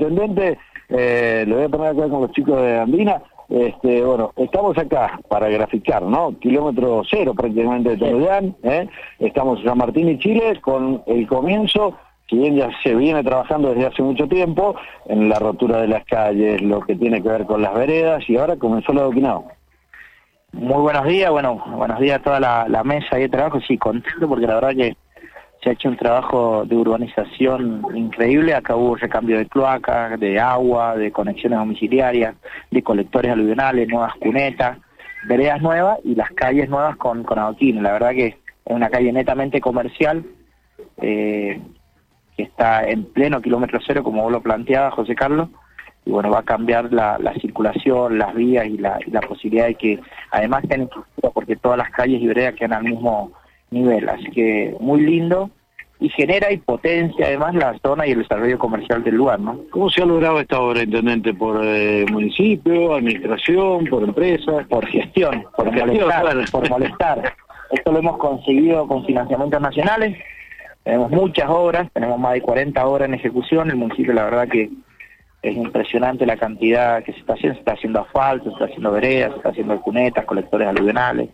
intendente, eh, lo voy a poner acá con los chicos de Andina. Este, bueno, estamos acá para graficar, ¿no? Kilómetro cero prácticamente de Toluán, ¿eh? Estamos en San Martín y Chile con el comienzo, si bien ya se viene trabajando desde hace mucho tiempo, en la rotura de las calles, lo que tiene que ver con las veredas, y ahora comenzó el adoquinado. Muy buenos días, bueno, buenos días a toda la, la mesa y de trabajo, sí, contento porque la verdad que se ha hecho un trabajo de urbanización increíble, acá hubo recambio de cloacas, de agua, de conexiones domiciliarias, de colectores aluvionales, nuevas cunetas, veredas nuevas y las calles nuevas con, con. La verdad que es una calle netamente comercial, eh, que está en pleno kilómetro cero, como vos lo planteabas, José Carlos, y bueno, va a cambiar la, la circulación, las vías y la, y la posibilidad de que además estén porque todas las calles y veredas quedan al mismo nivel, así que muy lindo y genera y potencia además la zona y el desarrollo comercial del lugar, ¿no? ¿Cómo se ha logrado esta obra, intendente? ¿Por eh, municipio, administración, por empresa? Por gestión, por, molestar, por molestar. Esto lo hemos conseguido con financiamientos nacionales, tenemos muchas obras, tenemos más de 40 obras en ejecución, el municipio la verdad que es impresionante la cantidad que se está haciendo, se está haciendo asfalto, se está haciendo veredas, se está haciendo cunetas, colectores aluvionales,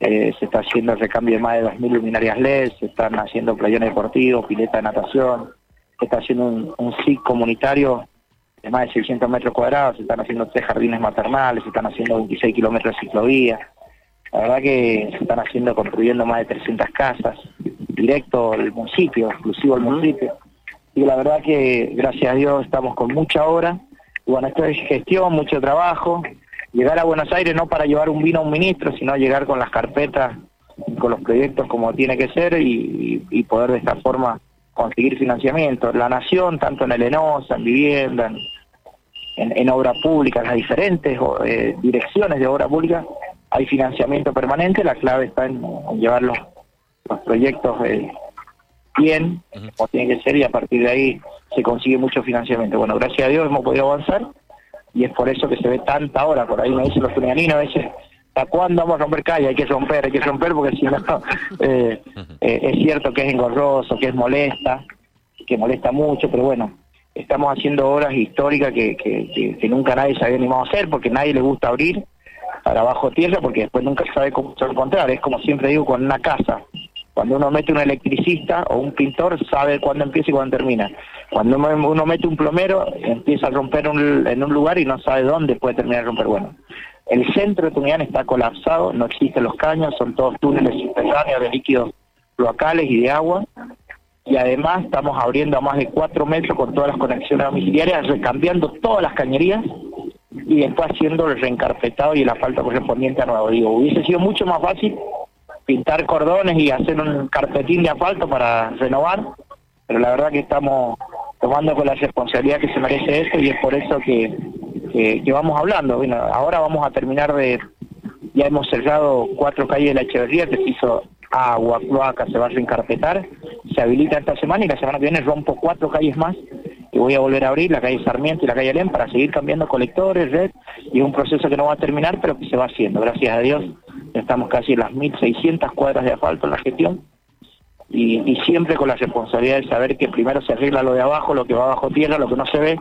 eh, se está haciendo el recambio de más de 2.000 luminarias LED, se están haciendo playones deportivos, pileta de natación, se está haciendo un, un SIC comunitario de más de 600 metros cuadrados, se están haciendo tres jardines maternales, se están haciendo 26 kilómetros de ciclovía, la verdad que se están haciendo, construyendo más de 300 casas, directo al municipio, exclusivo al municipio y la verdad que gracias a Dios estamos con mucha obra. Bueno, esto es gestión, mucho trabajo. Llegar a Buenos Aires no para llevar un vino a un ministro, sino llegar con las carpetas, con los proyectos como tiene que ser y, poder de esta forma conseguir financiamiento. La nación, tanto en el ENOSA, en vivienda, en, en, obra pública, en las diferentes eh, direcciones de obra pública, hay financiamiento permanente. La clave está en, en llevar los, los proyectos eh, bien, como tiene que ser, y a partir de ahí se consigue mucho financiamiento. Bueno, gracias a Dios hemos podido avanzar y es por eso que se ve tanta hora. Por ahí me dicen los tunianinos a veces, ¿hasta cuándo vamos a romper calle? Hay que romper, hay que romper porque si no, eh, eh, es cierto que es engorroso, que es molesta, que molesta mucho, pero bueno, estamos haciendo obras históricas que, que, que, nunca nadie se había animado a hacer porque nadie le gusta abrir para abajo tierra porque después nunca sabe cómo se encontrar. Es como siempre digo con una casa cuando uno mete un electricista o un pintor, sabe cuándo empieza y cuándo termina. Cuando uno mete un plomero, empieza a romper en un lugar y no sabe dónde puede terminar de romper. Bueno, el centro de Tunuyán está colapsado, no existen los caños, son todos túneles subterráneos de líquidos locales y de agua. Y además estamos abriendo a más de cuatro metros con todas las conexiones domiciliarias, recambiando todas las cañerías y después haciendo el reencarpetado y la falta correspondiente a nuevo. Digo, hubiese sido mucho más fácil pintar cordones y hacer un carpetín de asfalto para renovar, pero la verdad que estamos tomando con la responsabilidad que se merece eso y es por eso que, que, vamos hablando. Bueno, ahora vamos a terminar de, ya hemos cerrado cuatro calles de la Echeverría, que se hizo agua, cloaca, se va a reencarpetar, se habilita esta semana y la semana que viene rompo cuatro calles más y voy a volver a abrir la calle Sarmiento y la calle Alem para seguir cambiando colectores, red, y es un proceso que no va a terminar, pero que se va haciendo. Gracias a Dios estamos casi en las 1.600 cuadras de asfalto en la gestión y, y, siempre con la responsabilidad de saber que primero se arregla lo de abajo, lo que va bajo tierra, lo que no se ve,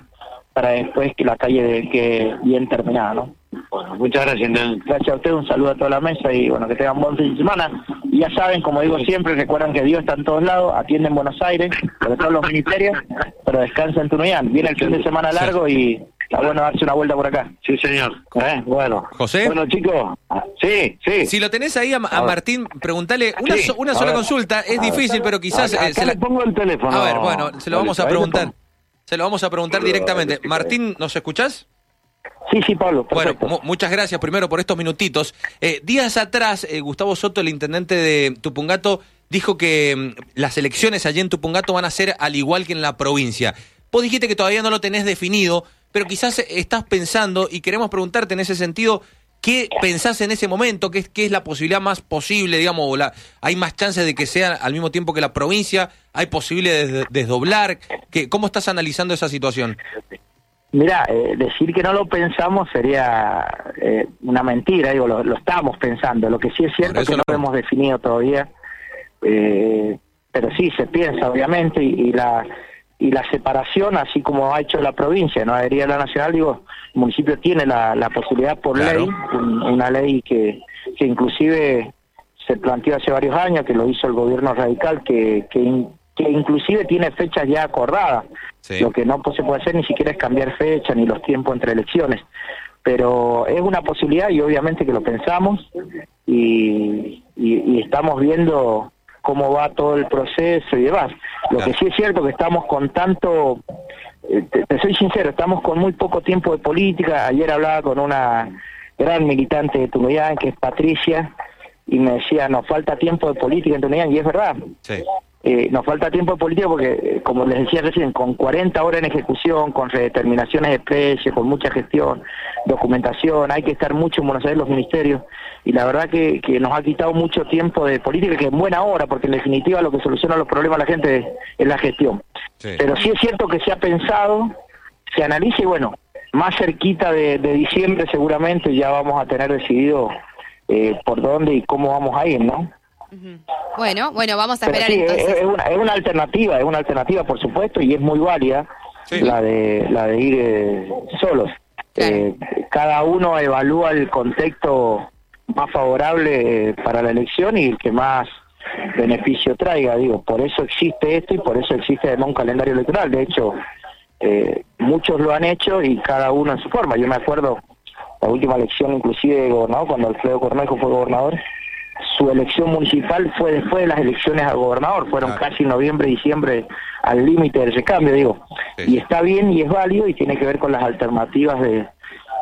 para después que la calle quede bien terminada, ¿no? Bueno, muchas gracias. Gracias a usted, un saludo a toda la mesa y bueno, que tengan buen fin de semana. Y ya saben, como digo siempre, recuerdan que Dios está en todos lados, atiende en Buenos Aires, sobre todos los ministerios, pero descansa en Tunuyán. Viene el fin de semana largo y está bueno darse una vuelta por acá. Sí, señor. ¿Eh? Bueno. José. Bueno, chicos. Sí, sí. Si lo tenés ahí a, a Martín, preguntale una, so, una sola consulta. Es difícil, pero quizás... Acá, acá se la... pongo el teléfono. A ver, bueno, se lo vamos a preguntar. Se lo vamos a preguntar directamente. Martín, ¿nos escuchás? Sí, sí, Pablo. Perfecto. Bueno, muchas gracias primero por estos minutitos. Eh, días atrás, eh, Gustavo Soto, el intendente de Tupungato, dijo que mm, las elecciones allí en Tupungato van a ser al igual que en la provincia. Vos dijiste que todavía no lo tenés definido, pero quizás estás pensando y queremos preguntarte en ese sentido, ¿qué pensás en ese momento? ¿Qué, qué es la posibilidad más posible, digamos? La, ¿Hay más chances de que sea al mismo tiempo que la provincia? ¿Hay posibilidad de desdoblar? ¿Qué, ¿Cómo estás analizando esa situación? Mira, eh, decir que no lo pensamos sería eh, una mentira, digo, lo, lo, estamos pensando. Lo que sí es cierto es que no lo hemos definido todavía, eh, pero sí se piensa, obviamente, y, y, la y la separación, así como ha hecho la provincia, no adhería a la nacional, digo, el municipio tiene la, la posibilidad por ley, una ley que, que inclusive se planteó hace varios años, que lo hizo el gobierno radical, que, que, que inclusive tiene fechas ya acordadas. Lo que no se puede hacer ni siquiera es cambiar fecha ni los tiempos entre elecciones. Pero es una posibilidad y obviamente que lo pensamos y, y estamos viendo cómo va todo el proceso y demás. Lo que sí es cierto que estamos con tanto, eh, te, soy sincero, estamos con muy poco tiempo de política. Ayer hablaba con una gran militante de Tunuyán, que es Patricia, y me decía, nos falta tiempo de política en Tunuyán, y es verdad. Sí. Eh, nos falta tiempo político porque, eh, como les decía recién, con 40 horas en ejecución, con redeterminaciones de precios, con mucha gestión, documentación, hay que estar mucho en Buenos Aires los ministerios, y la verdad que, que nos ha quitado mucho tiempo de política, que en buena hora, porque en definitiva lo que soluciona los problemas a la gente es, la gestión. Pero sí es cierto que se ha pensado, se analiza y bueno, más cerquita de, diciembre seguramente ya vamos a tener decidido eh, por dónde y cómo vamos a ir, ¿no? Bueno, bueno, vamos a esperar entonces. Es, una, es una alternativa, es una alternativa, por supuesto, y es muy válida la de la de ir eh, solos. Eh, cada uno evalúa el contexto más favorable eh, para la elección y el que más beneficio traiga, digo, por eso existe esto y por eso existe además un calendario electoral. De hecho, muchos lo han hecho y cada uno en su forma. Yo me acuerdo la última elección inclusive de gobernador, cuando Alfredo Cornejo fue gobernador, su elección municipal fue después de las elecciones al gobernador, fueron casi noviembre, diciembre al límite del recambio, digo. Y está bien y es válido y tiene que ver con las alternativas de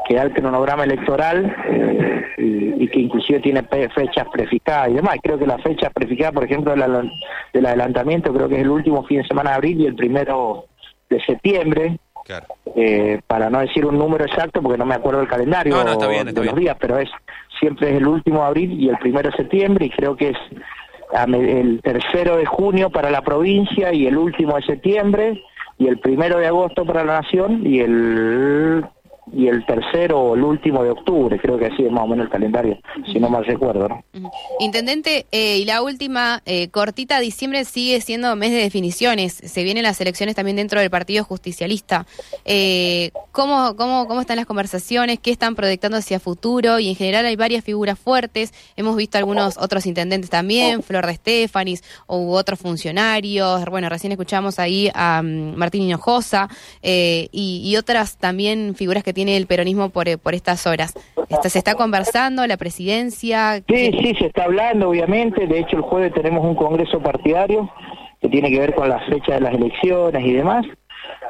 que da el cronograma electoral eh, y, que inclusive tiene fechas prefijadas y demás. Creo que la fecha preficada, por ejemplo, del, del adelantamiento, creo que es el último fin de semana de abril y el primero de septiembre. Eh, para no decir un número exacto, porque no me acuerdo el calendario de los días, pero es siempre es el último de abril y el primero de septiembre, y creo que es el tercero de junio para la provincia y el último de septiembre, y el primero de agosto para la nación y el y el tercero o el último de octubre, creo que así es más o menos el calendario, si no mal recuerdo. ¿no? Intendente, eh, y la última, eh, cortita, diciembre sigue siendo mes de definiciones, se vienen las elecciones también dentro del Partido Justicialista. Eh, ¿cómo, cómo, ¿Cómo están las conversaciones? ¿Qué están proyectando hacia futuro? Y en general hay varias figuras fuertes, hemos visto algunos otros intendentes también, Flor de Estefanis, u otros funcionarios, bueno, recién escuchamos ahí a mm, Martín Hinojosa, y, y otras también figuras que tiene el peronismo por, eh, por estas horas. ¿Se está conversando la presidencia? Sí, sí, se está hablando, obviamente. De hecho, el jueves tenemos un congreso partidario que tiene que ver con la fecha de las elecciones y demás.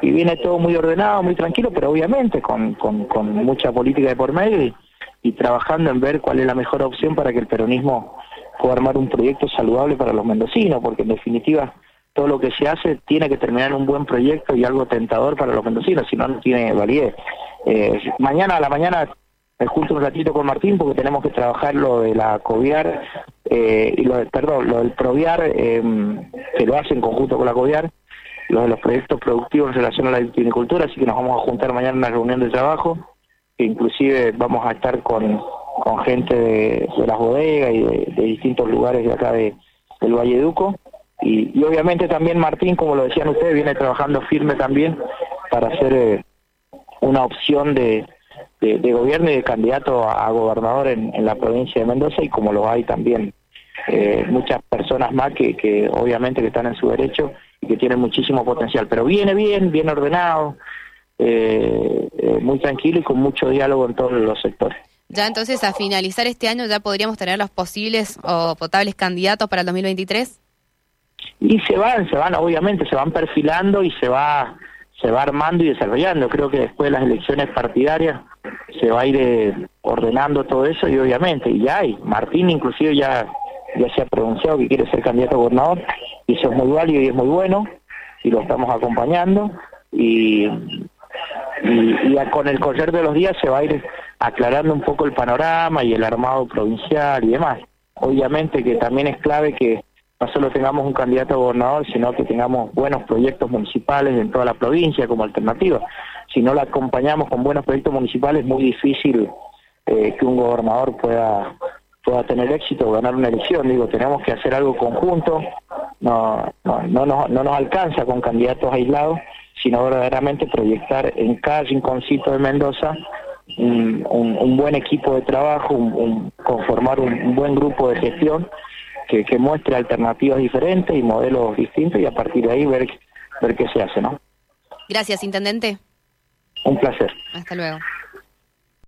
Y viene todo muy ordenado, muy tranquilo, pero obviamente con, con, con mucha política de por medio y, y trabajando en ver cuál es la mejor opción para que el peronismo pueda armar un proyecto saludable para los mendocinos, porque en definitiva todo lo que se hace tiene que terminar en un buen proyecto y algo tentador para los mendocinos, si no, no tiene validez. Eh, mañana a la mañana me junto un ratito con Martín porque tenemos que trabajar lo de la COVIAR, eh, lo perdón, lo del PROVIAR, em, que lo hace en conjunto con la COVIAR, lo de los proyectos productivos en relación a la viticultura, así que nos vamos a juntar mañana en una reunión de trabajo, que inclusive vamos a estar con, con gente de, las bodegas y de, distintos lugares de acá de, del Valle Duco. Y, y, obviamente también Martín, como lo decían ustedes, viene trabajando firme también para hacer eh, una opción de, gobierno y de candidato a, gobernador en, en, la provincia de Mendoza y como lo hay también eh, muchas personas más que, que obviamente que están en su derecho y que tienen muchísimo potencial. Pero viene bien, bien ordenado, eh, eh, muy tranquilo y con mucho diálogo en todos los sectores. Ya entonces a finalizar este año ya podríamos tener los posibles o potables candidatos para el 2023. Y se van, se van, obviamente, se van perfilando y se va se va armando y desarrollando. Creo que después de las elecciones partidarias se va a ir eh, ordenando todo eso y obviamente, y ya hay. Martín inclusive ya, ya se ha pronunciado que quiere ser candidato a gobernador y eso es muy válido y es muy bueno y lo estamos acompañando y, y, con el correr de los días se va a ir aclarando un poco el panorama y el armado provincial y demás. Obviamente que también es clave que no solo tengamos un candidato a gobernador, sino que tengamos buenos proyectos municipales en toda la provincia como alternativa. Si no la acompañamos con buenos proyectos municipales, es muy difícil eh, que un gobernador pueda pueda tener éxito o ganar una elección. Digo, tenemos que hacer algo conjunto no, no, no, no, no nos alcanza con candidatos aislados, sino verdaderamente proyectar en cada rinconcito de Mendoza un, un, buen equipo de trabajo, un, conformar un, buen grupo de gestión que, que muestre alternativas diferentes y modelos distintos y a partir de ahí ver, ver qué se hace, ¿no? Gracias, Intendente. Un placer. Hasta luego.